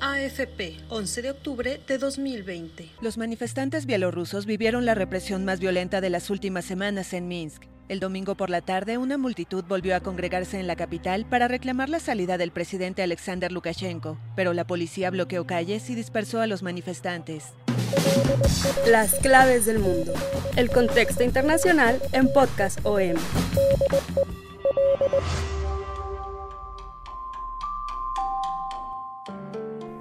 AFP, 11 de octubre de 2020. Los manifestantes bielorrusos vivieron la represión más violenta de las últimas semanas en Minsk. El domingo por la tarde, una multitud volvió a congregarse en la capital para reclamar la salida del presidente Alexander Lukashenko, pero la policía bloqueó calles y dispersó a los manifestantes. Las claves del mundo. El contexto internacional en Podcast OM.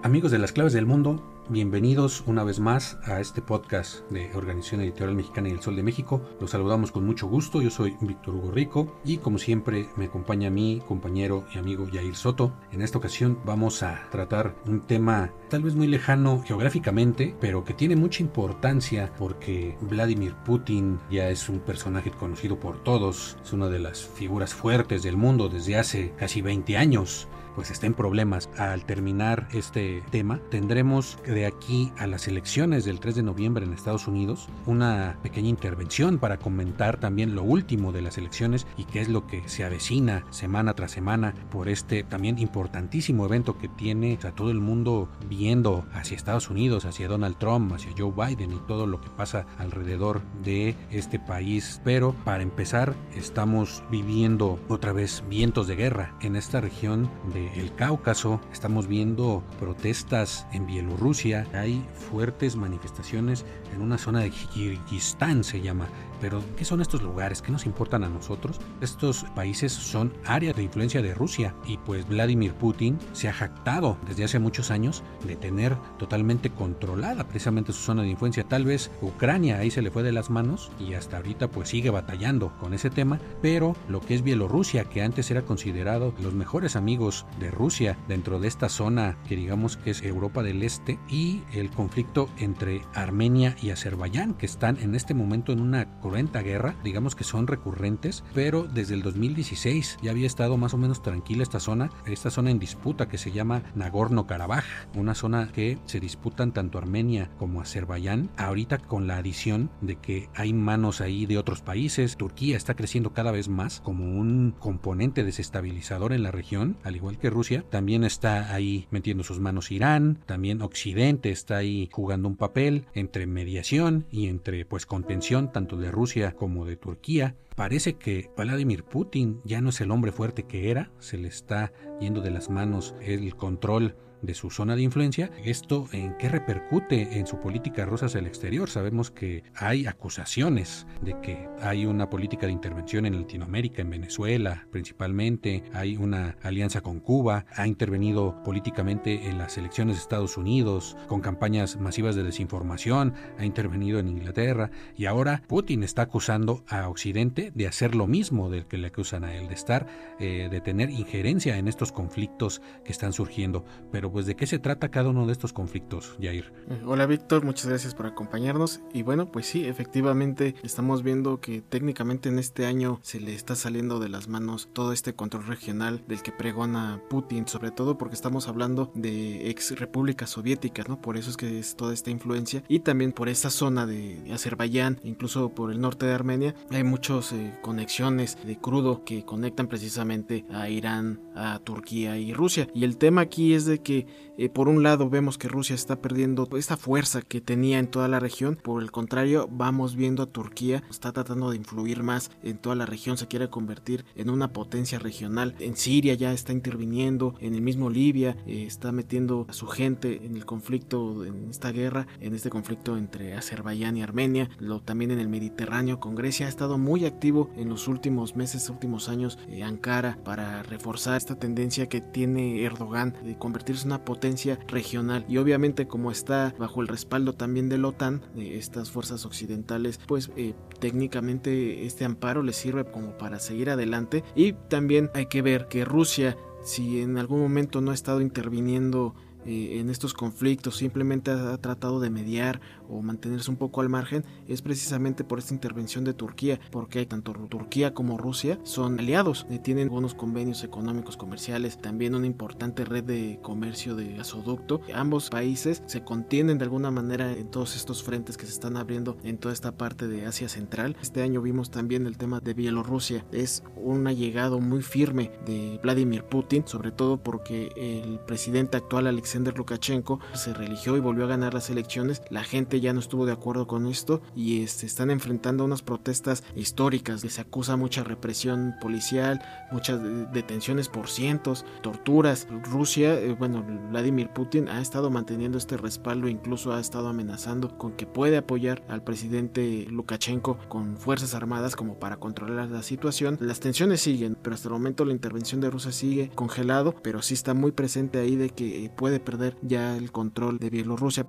Amigos de las claves del mundo, bienvenidos una vez más a este podcast de Organización Editorial Mexicana y el Sol de México. Los saludamos con mucho gusto, yo soy Víctor Hugo Rico y como siempre me acompaña mi compañero y amigo Yair Soto. En esta ocasión vamos a tratar un tema tal vez muy lejano geográficamente, pero que tiene mucha importancia porque Vladimir Putin ya es un personaje conocido por todos, es una de las figuras fuertes del mundo desde hace casi 20 años pues está en problemas. Al terminar este tema, tendremos de aquí a las elecciones del 3 de noviembre en Estados Unidos una pequeña intervención para comentar también lo último de las elecciones y qué es lo que se avecina semana tras semana por este también importantísimo evento que tiene a todo el mundo viendo hacia Estados Unidos, hacia Donald Trump, hacia Joe Biden y todo lo que pasa alrededor de este país. Pero para empezar, estamos viviendo otra vez vientos de guerra en esta región de el Cáucaso, estamos viendo protestas en Bielorrusia, hay fuertes manifestaciones en una zona de Kirguistán se llama, pero, ¿qué son estos lugares? ¿Qué nos importan a nosotros? Estos países son áreas de influencia de Rusia y pues Vladimir Putin se ha jactado desde hace muchos años de tener totalmente controlada precisamente su zona de influencia. Tal vez Ucrania ahí se le fue de las manos y hasta ahorita pues sigue batallando con ese tema, pero lo que es Bielorrusia, que antes era considerado los mejores amigos de Rusia dentro de esta zona que digamos que es Europa del Este y el conflicto entre Armenia y Azerbaiyán que están en este momento en una guerra, digamos que son recurrentes, pero desde el 2016 ya había estado más o menos tranquila esta zona, esta zona en disputa que se llama Nagorno-Karabaj, una zona que se disputan tanto Armenia como Azerbaiyán, ahorita con la adición de que hay manos ahí de otros países, Turquía está creciendo cada vez más como un componente desestabilizador en la región, al igual que Rusia, también está ahí metiendo sus manos Irán, también Occidente está ahí jugando un papel entre mediación y entre pues contención tanto de Rusia Rusia como de Turquía, parece que Vladimir Putin ya no es el hombre fuerte que era, se le está yendo de las manos el control de su zona de influencia. ¿Esto en qué repercute en su política rusa hacia el exterior? Sabemos que hay acusaciones de que hay una política de intervención en Latinoamérica, en Venezuela principalmente, hay una alianza con Cuba, ha intervenido políticamente en las elecciones de Estados Unidos con campañas masivas de desinformación, ha intervenido en Inglaterra y ahora Putin está acusando a Occidente de hacer lo mismo del que le acusan a él, de estar, eh, de tener injerencia en estos conflictos que están surgiendo. Pero pues de qué se trata cada uno de estos conflictos, Jair. Eh, hola Víctor, muchas gracias por acompañarnos. Y bueno, pues sí, efectivamente estamos viendo que técnicamente en este año se le está saliendo de las manos todo este control regional del que pregona Putin, sobre todo porque estamos hablando de ex repúblicas soviéticas, ¿no? Por eso es que es toda esta influencia. Y también por esta zona de Azerbaiyán, incluso por el norte de Armenia, hay muchas eh, conexiones de crudo que conectan precisamente a Irán, a Turquía y Rusia. Y el tema aquí es de que eh, por un lado vemos que Rusia está perdiendo esta fuerza que tenía en toda la región, por el contrario vamos viendo a Turquía está tratando de influir más en toda la región, se quiere convertir en una potencia regional, en Siria ya está interviniendo, en el mismo Libia eh, está metiendo a su gente en el conflicto, en esta guerra, en este conflicto entre Azerbaiyán y Armenia, lo, también en el Mediterráneo con Grecia ha estado muy activo en los últimos meses, últimos años, eh, Ankara para reforzar esta tendencia que tiene Erdogan de convertirse una potencia regional. Y obviamente como está bajo el respaldo también de la OTAN, de estas fuerzas occidentales, pues eh, técnicamente este amparo le sirve como para seguir adelante. Y también hay que ver que Rusia si en algún momento no ha estado interviniendo eh, en estos conflictos, simplemente ha, tratado de mediar o mantenerse un poco al margen, es precisamente por esta intervención de Turquía, porque tanto Turquía como Rusia son aliados, eh, tienen algunos convenios económicos comerciales, también una importante red de comercio de gasoducto. Ambos países se contienen de alguna manera en todos estos frentes que se están abriendo en toda esta parte de Asia Central. Este año vimos también el tema de Bielorrusia, es un allegado muy firme de Vladimir Putin, sobre todo porque el presidente actual Alexander Alexander Lukashenko se religió y volvió a ganar las elecciones, la gente ya no estuvo de acuerdo con esto y este, están enfrentando unas protestas históricas. Se acusa mucha represión policial, muchas detenciones por cientos, torturas. Rusia, eh, bueno, Vladimir Putin ha estado manteniendo este respaldo, incluso ha estado amenazando con que puede apoyar al presidente Lukashenko con fuerzas armadas como para controlar la situación. Las tensiones siguen, pero hasta el momento la intervención de Rusia sigue congelado, pero sí está muy presente ahí de que puede perder ya el control de Bielorrusia.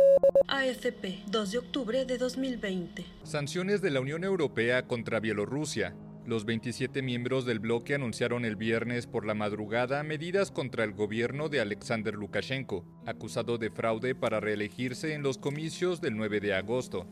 AFP, 2 de octubre de 2020. Sanciones de la Unión Europea contra Bielorrusia. Los 27 miembros del bloque anunciaron el viernes por la madrugada medidas contra el gobierno de Alexander Lukashenko, acusado de fraude para reelegirse en los comicios del 9 de agosto.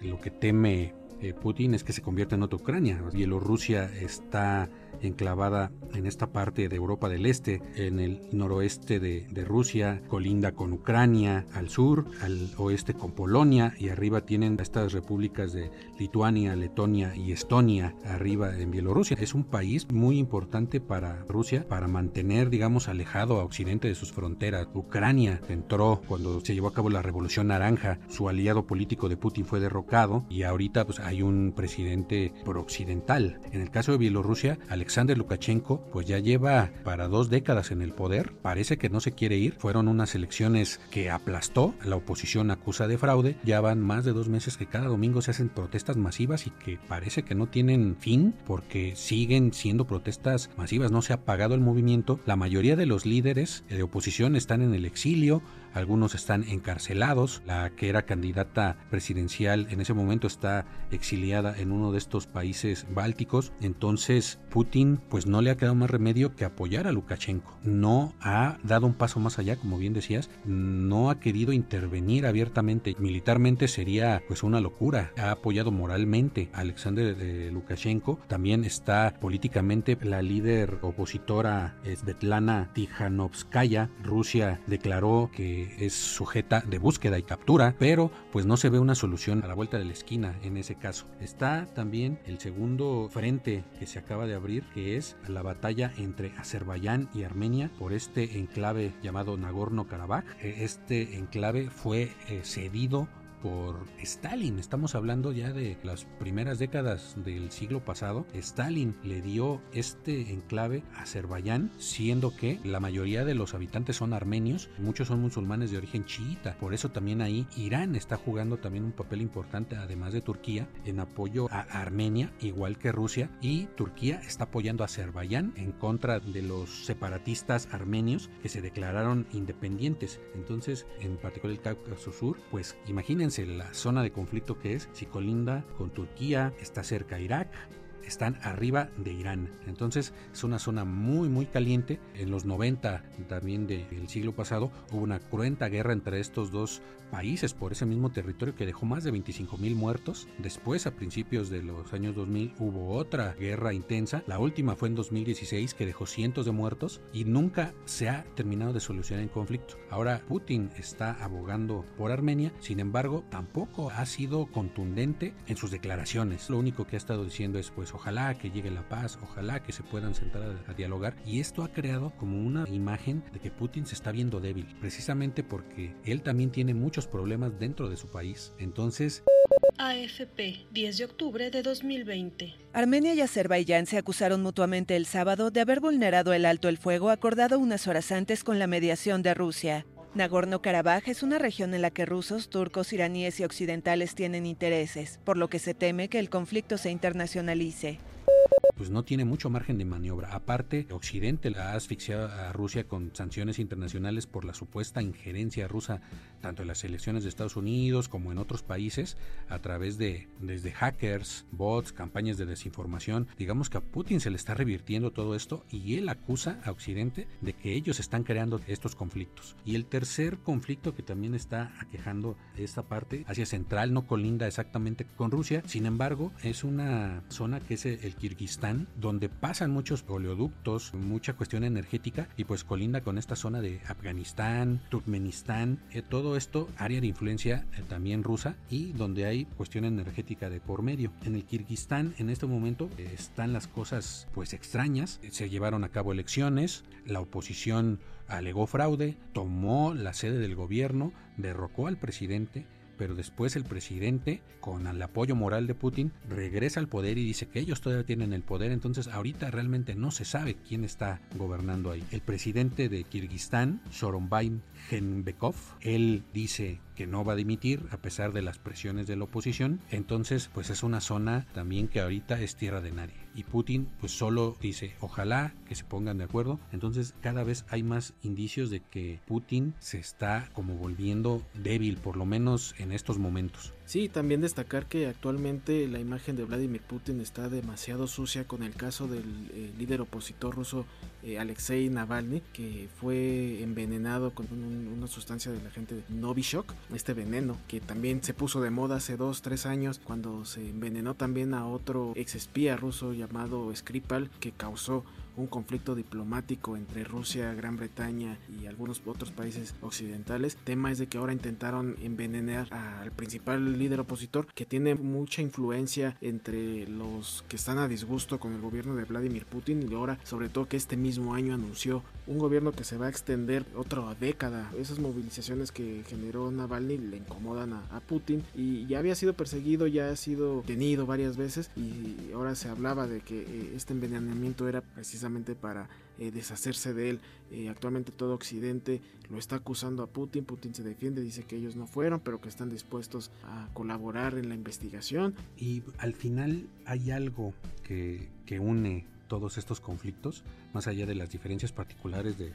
Lo que teme eh, Putin es que se convierta en otra Ucrania. Bielorrusia está enclavada en esta parte de Europa del Este, en el noroeste de, Rusia, colinda con Ucrania, al sur, al oeste con Polonia y arriba tienen estas repúblicas de Lituania, Letonia y Estonia, arriba en Bielorrusia. Es un país muy importante para Rusia para mantener, digamos, alejado a Occidente de sus fronteras. Ucrania entró cuando se llevó a cabo la Revolución Naranja, su aliado político de Putin fue derrocado y ahorita pues, hay un presidente pro-occidental. En el caso de Bielorrusia, Alexander Lukashenko pues ya lleva para dos décadas en el poder, parece que no se quiere ir, fueron unas elecciones que aplastó, la oposición acusa de fraude, ya van más de dos meses que cada domingo se hacen protestas masivas y que parece que no tienen fin porque siguen siendo protestas masivas, no se ha apagado el movimiento, la mayoría de los líderes de oposición están en el exilio, algunos están encarcelados, la que era candidata presidencial en ese momento está exiliada en uno de estos países bálticos, entonces Putin pues no le ha quedado más remedio que apoyar a Lukashenko. No ha dado un paso más allá, como bien decías, no ha querido intervenir abiertamente. Militarmente sería pues una locura. Ha apoyado moralmente a Alexander de Lukashenko. También está políticamente la líder opositora Svetlana Tikhanovskaya. Rusia declaró que es sujeta de búsqueda y captura, pero pues no se ve una solución a la vuelta de la esquina en ese caso. Está también el segundo frente que se acaba de abrir, que es la batalla entre Azerbaiyán y Armenia por este enclave llamado Nagorno-Karabaj. E, este enclave fue eh, cedido por Stalin. Estamos hablando ya de las primeras décadas del siglo pasado. Stalin le dio este enclave a Azerbaiyán, siendo que la mayoría de los habitantes son armenios, muchos son musulmanes de origen chiita. Por eso también ahí Irán está jugando también un papel importante, además de Turquía, en apoyo a Armenia, igual que Rusia, y Turquía está apoyando a Azerbaiyán en contra de los separatistas armenios que se declararon independientes. Entonces, en particular el Cáucaso Sur, pues imagínense la zona de conflicto que es, si colinda con Turquía, está cerca Irak, están arriba de Irán. Entonces es una zona muy muy caliente. En los 90 también del siglo pasado hubo una cruenta guerra entre estos dos países por ese mismo territorio que dejó más de 25 mil muertos. Después a principios de los años 2000 hubo otra guerra intensa. La última fue en 2016 que dejó cientos de muertos y nunca se ha terminado de solucionar el conflicto. Ahora Putin está abogando por Armenia, sin embargo tampoco ha sido contundente en sus declaraciones. Lo único que ha estado diciendo es pues ojalá que llegue la paz, ojalá que se puedan sentar a, dialogar. Y esto ha creado como una imagen de que Putin se está viendo débil, precisamente porque él también tiene muchos problemas dentro de su país. Entonces... AFP, 10 de octubre de 2020. Armenia y Azerbaiyán se acusaron mutuamente el sábado de haber vulnerado el alto el fuego acordado unas horas antes con la mediación de Rusia. Nagorno-Karabaj es una región en la que rusos, turcos, iraníes y occidentales tienen intereses, por lo que se teme que el conflicto se internacionalice. Pues no tiene mucho margen de maniobra. Aparte, Occidente ha asfixiado a Rusia con sanciones internacionales por la supuesta injerencia rusa tanto en las elecciones de Estados Unidos como en otros países a través de desde hackers, bots, campañas de desinformación. Digamos que a Putin se le está revirtiendo todo esto y él acusa a Occidente de que ellos están creando estos conflictos. Y el tercer conflicto que también está aquejando esta parte, Asia Central, no colinda exactamente con Rusia, sin embargo, es una zona que es el Kirguistán, donde pasan muchos oleoductos, mucha cuestión energética y pues colinda con esta zona de Afganistán, Turkmenistán, eh, todo esto área de influencia eh, también rusa y donde hay cuestión energética de por medio. En el Kirguistán en este momento eh, están las cosas pues extrañas. Se llevaron a cabo elecciones, la oposición alegó fraude, tomó la sede del gobierno, derrocó al presidente pero después el presidente, con el apoyo moral de Putin, regresa al poder y dice que ellos todavía tienen el poder, entonces ahorita realmente no se sabe quién está gobernando ahí. El presidente de Kirguistán, Soronbay Genbekov, él dice que no va a dimitir a pesar de las presiones de la oposición, entonces pues es una zona también que ahorita es tierra de nadie. Y Putin pues solo dice, ojalá que se pongan de acuerdo. Entonces cada vez hay más indicios de que Putin se está como volviendo débil, por lo menos en estos momentos. Sí, también destacar que actualmente la imagen de Vladimir Putin está demasiado sucia con el caso del eh, líder opositor ruso eh, Alexei Navalny, que fue envenenado con una sustancia de la gente Novichok, este veneno, que también se puso de moda hace dos, tres años, cuando se envenenó también a otro ex espía ruso llamado Skripal, que causó un conflicto diplomático entre Rusia, Gran Bretaña y algunos otros países occidentales. Tema es de que ahora intentaron envenenar al principal líder opositor que tiene mucha influencia entre los que están a disgusto con el gobierno de Vladimir Putin y ahora sobre todo que este mismo año anunció un gobierno que se va a extender otra década. Esas movilizaciones que generó Navalny le incomodan a, Putin y ya había sido perseguido, ya ha sido tenido varias veces y ahora se hablaba de que eh, este envenenamiento era precisamente para eh, deshacerse de él. Eh, actualmente todo Occidente lo está acusando a Putin. Putin se defiende, dice que ellos no fueron, pero que están dispuestos a colaborar en la investigación. Y al final hay algo que, une todos estos conflictos, más allá de las diferencias particulares de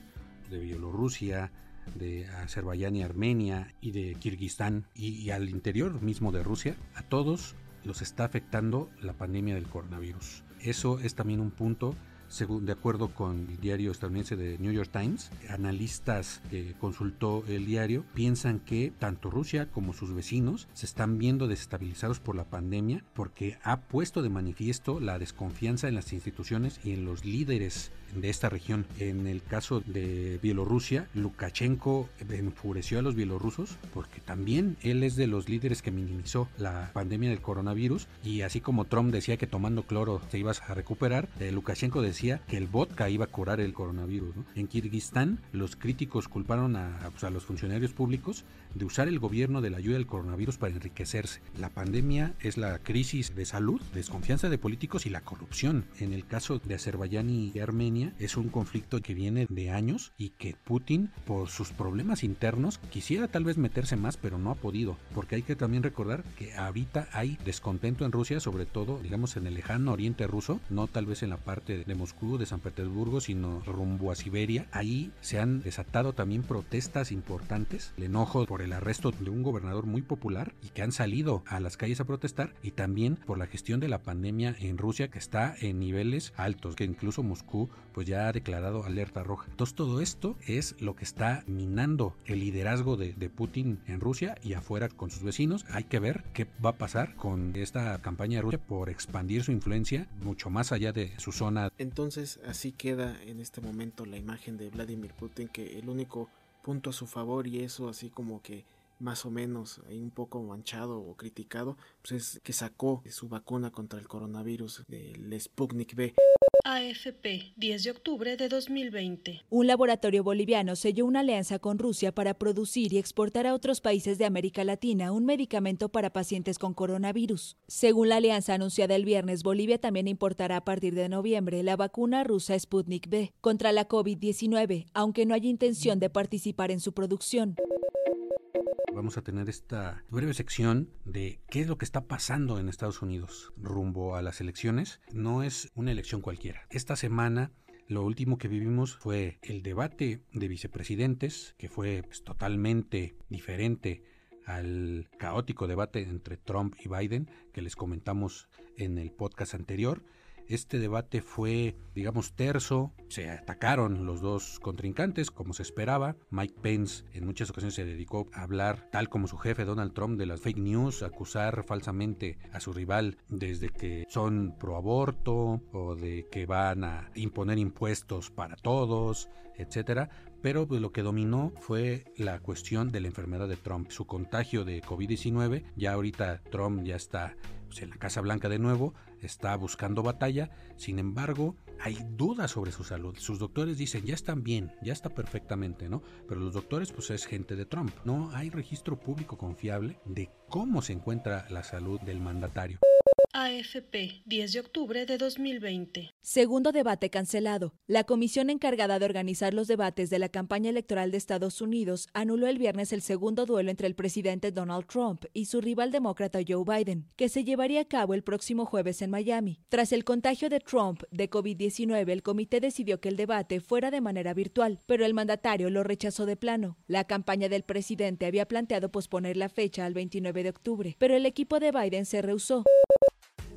Bielorrusia, de Azerbaiyán y Armenia y de Kirguistán y, al interior mismo de Rusia, a todos los está afectando la pandemia del coronavirus. Eso es también un punto según, de acuerdo con el diario estadounidense de New York Times, analistas que consultó el diario piensan que tanto Rusia como sus vecinos se están viendo desestabilizados por la pandemia porque ha puesto de manifiesto la desconfianza en las instituciones y en los líderes de esta región. En el caso de Bielorrusia, Lukashenko enfureció a los bielorrusos porque también él es de los líderes que minimizó la pandemia del coronavirus y así como Trump decía que tomando cloro te ibas a recuperar, eh, Lukashenko decía que el vodka iba a curar el coronavirus. En Kirguistán, los críticos culparon a, pues, a los funcionarios públicos de usar el gobierno de la ayuda del coronavirus para enriquecerse. La pandemia es la crisis de salud, desconfianza de políticos y la corrupción. En el caso de Azerbaiyán y Armenia es un conflicto que viene de años y que Putin, por sus problemas internos, quisiera tal vez meterse más, pero no ha podido. Porque hay que también recordar que ahorita hay descontento en Rusia, sobre todo, digamos, en el lejano oriente ruso, no tal vez en la parte de Moscú, de San Petersburgo, sino rumbo a Siberia. Ahí se han desatado también protestas importantes, el enojo por el arresto de un gobernador muy popular y que han salido a las calles a protestar y también por la gestión de la pandemia en Rusia que está en niveles altos, que incluso Moscú pues ya ha declarado alerta roja. Entonces todo esto es lo que está minando el liderazgo de, de Putin en Rusia y afuera con sus vecinos. Hay que ver qué va a pasar con esta campaña de Rusia por expandir su influencia mucho más allá de su zona. Entonces así queda en este momento la imagen de Vladimir Putin que el único punto a su favor y eso así como que más o menos ahí un poco manchado o criticado, pues es que sacó su vacuna contra el coronavirus del Sputnik B. AFP, 10 de octubre de 2020. Un laboratorio boliviano selló una alianza con Rusia para producir y exportar a otros países de América Latina un medicamento para pacientes con coronavirus. Según la alianza anunciada el viernes, Bolivia también importará a partir de noviembre la vacuna rusa Sputnik B contra la COVID-19, aunque no hay intención de participar en su producción. Vamos a tener esta breve sección de qué es lo que está pasando en Estados Unidos rumbo a las elecciones. No es una elección cualquiera. Esta semana lo último que vivimos fue el debate de vicepresidentes, que fue pues, totalmente diferente al caótico debate entre Trump y Biden que les comentamos en el podcast anterior. Este debate fue, digamos, terso, se atacaron los dos contrincantes como se esperaba. Mike Pence en muchas ocasiones se dedicó a hablar, tal como su jefe Donald Trump, de las fake news, acusar falsamente a su rival desde que son pro aborto o de que van a imponer impuestos para todos, etcétera pero pues, lo que dominó fue la cuestión de la enfermedad de Trump, su contagio de COVID-19. Ya ahorita Trump ya está pues, la Casa Blanca de nuevo, está buscando batalla, sin embargo hay dudas sobre su salud. Sus doctores dicen ya están bien, ya está perfectamente, ¿no? Pero los doctores pues es gente de Trump. No hay registro público confiable de cómo se encuentra la salud del mandatario. AFP, 10 de octubre de 2020. Segundo debate cancelado. La comisión encargada de organizar los debates de la campaña electoral de Estados Unidos anuló el viernes el segundo duelo entre el presidente Donald Trump y su rival demócrata Joe Biden, que se llevaría a cabo el próximo jueves en Miami. Tras el contagio de Trump de COVID-19, el comité decidió que el debate fuera de manera virtual, pero el mandatario lo rechazó de plano. La campaña del presidente había planteado posponer la fecha al 29 de octubre, pero el equipo de Biden se rehusó.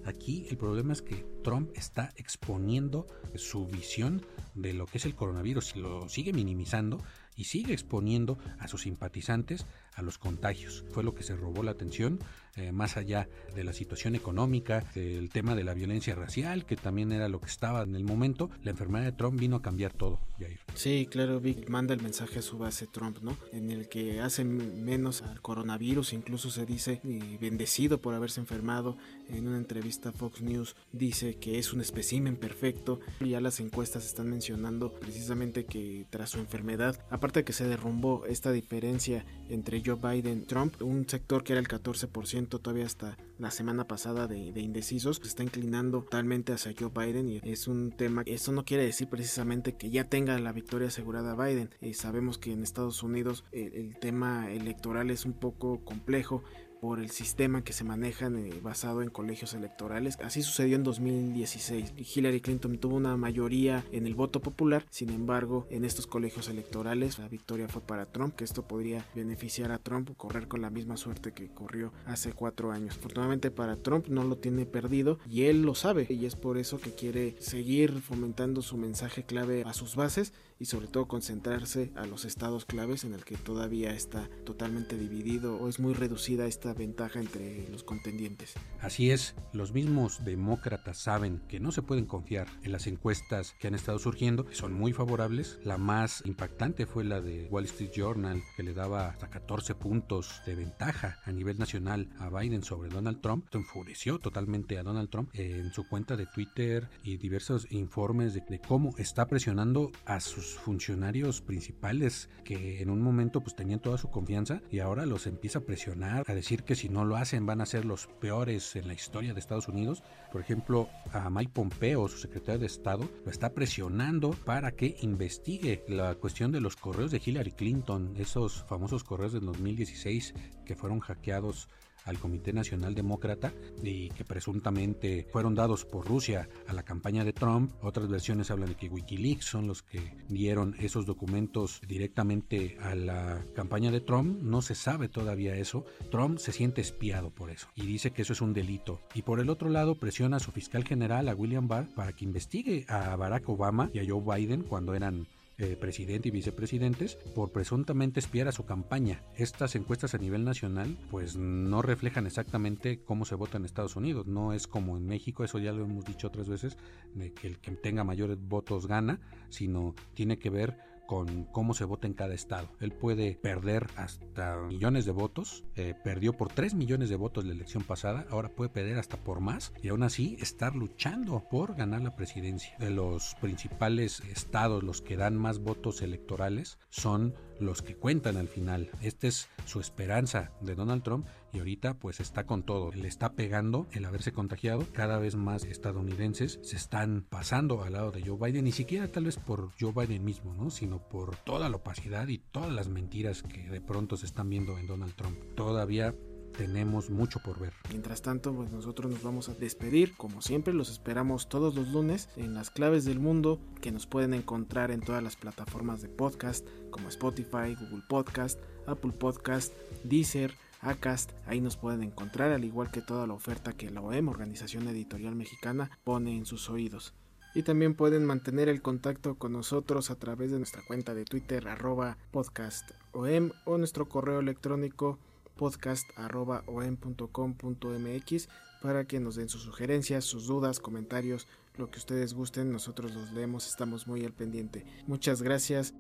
Aquí el problema es que Trump está exponiendo su visión de lo que es el coronavirus lo sigue minimizando y sigue exponiendo a sus simpatizantes a los contagios. Fue lo que se robó la atención, eh, más allá de la situación económica, del tema de la violencia racial, que también era lo que estaba en el momento. La enfermedad de Trump vino a cambiar todo, Jair. Sí, claro, Vic manda el mensaje a su base Trump, ¿no? En el que hace menos al coronavirus, incluso se dice, y bendecido por haberse enfermado. En una entrevista a Fox News dice que es un espécimen perfecto. Ya las encuestas están mencionando precisamente que tras su enfermedad, aparte de que se derrumbó esta diferencia entre Joe Biden Trump, un sector que era el 14% todavía hasta la semana pasada de, indecisos, se está inclinando totalmente hacia Joe Biden y es un tema, eso no quiere decir precisamente que ya tenga la victoria asegurada Biden. Eh, sabemos que en Estados Unidos el tema electoral es un poco complejo por el sistema que se maneja eh, basado en colegios electorales. Así sucedió en 2016. Hillary Clinton tuvo una mayoría en el voto popular, sin embargo, en estos colegios electorales la victoria fue para Trump, que esto podría beneficiar a Trump correr con la misma suerte que corrió hace cuatro años. Afortunadamente para Trump no lo tiene perdido y él lo sabe y es por eso que quiere seguir fomentando su mensaje clave a sus bases y sobre todo concentrarse a los estados claves en el que todavía está totalmente dividido o es muy reducida esta ventaja entre los contendientes. Así es, los mismos demócratas saben que no se pueden confiar en las encuestas que han estado surgiendo, que son muy favorables. La más impactante fue la de Wall Street Journal, que le daba hasta 14 puntos de ventaja a nivel nacional a Biden sobre Donald Trump. Esto enfureció totalmente a Donald Trump en su cuenta de Twitter y diversos informes de, de cómo está presionando a sus funcionarios principales que en un momento pues tenían toda su confianza y ahora los empieza a presionar, a decir que si no lo hacen van a ser los peores en la historia de Estados Unidos. Por ejemplo, a Mike Pompeo, su secretario de Estado, lo está presionando para que investigue la cuestión de los correos de Hillary Clinton, esos famosos correos del 2016 que fueron hackeados al Comité Nacional Demócrata y que presuntamente fueron dados por Rusia a la campaña de Trump. Otras versiones hablan de que Wikileaks son los que dieron esos documentos directamente a la campaña de Trump. No se sabe todavía eso. Trump se siente espiado por eso y dice que eso es un delito. Y por el otro lado presiona a su fiscal general, a William Barr, para que investigue a Barack Obama y a Joe Biden cuando eran eh, presidente y vicepresidentes por presuntamente espiar a su campaña. Estas encuestas a nivel nacional pues no reflejan exactamente cómo se vota en Estados Unidos. No es como en México, eso ya lo hemos dicho otras veces, de que el que tenga mayores votos gana, sino tiene que ver con cómo se vota en cada estado. Él puede perder hasta millones de votos, eh, perdió por 3 millones de votos la elección pasada, ahora puede perder hasta por más y aún así estar luchando por ganar la presidencia. De los principales estados, los que dan más votos electorales son los que cuentan al final. Esta es su esperanza de Donald Trump y ahorita pues está con todo. Le está pegando el haberse contagiado. Cada vez más estadounidenses se están pasando al lado de Joe Biden, ni siquiera tal vez por Joe Biden mismo, ¿no? sino por toda la opacidad y todas las mentiras que de pronto se están viendo en Donald Trump. Todavía tenemos mucho por ver. Mientras tanto, pues nosotros nos vamos a despedir. Como siempre, los esperamos todos los lunes en las claves del mundo que nos pueden encontrar en todas las plataformas de podcast como Spotify, Google Podcast, Apple Podcast, Deezer, Acast. Ahí nos pueden encontrar, al igual que toda la oferta que la OEM, Organización Editorial Mexicana, pone en sus oídos. Y también pueden mantener el contacto con nosotros a través de nuestra cuenta de Twitter arroba podcastom o nuestro correo electrónico podcast.om.com.mx para que nos den sus sugerencias, sus dudas, comentarios, lo que ustedes gusten, nosotros los leemos, estamos muy al pendiente. Muchas gracias.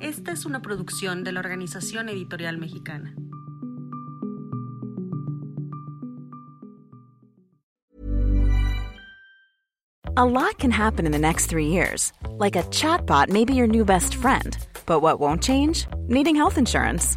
Esta es una producción de la Organización Editorial Mexicana. A lot can happen in the next three years. Like a chatbot may be your new best friend. But what won't change? Needing health insurance.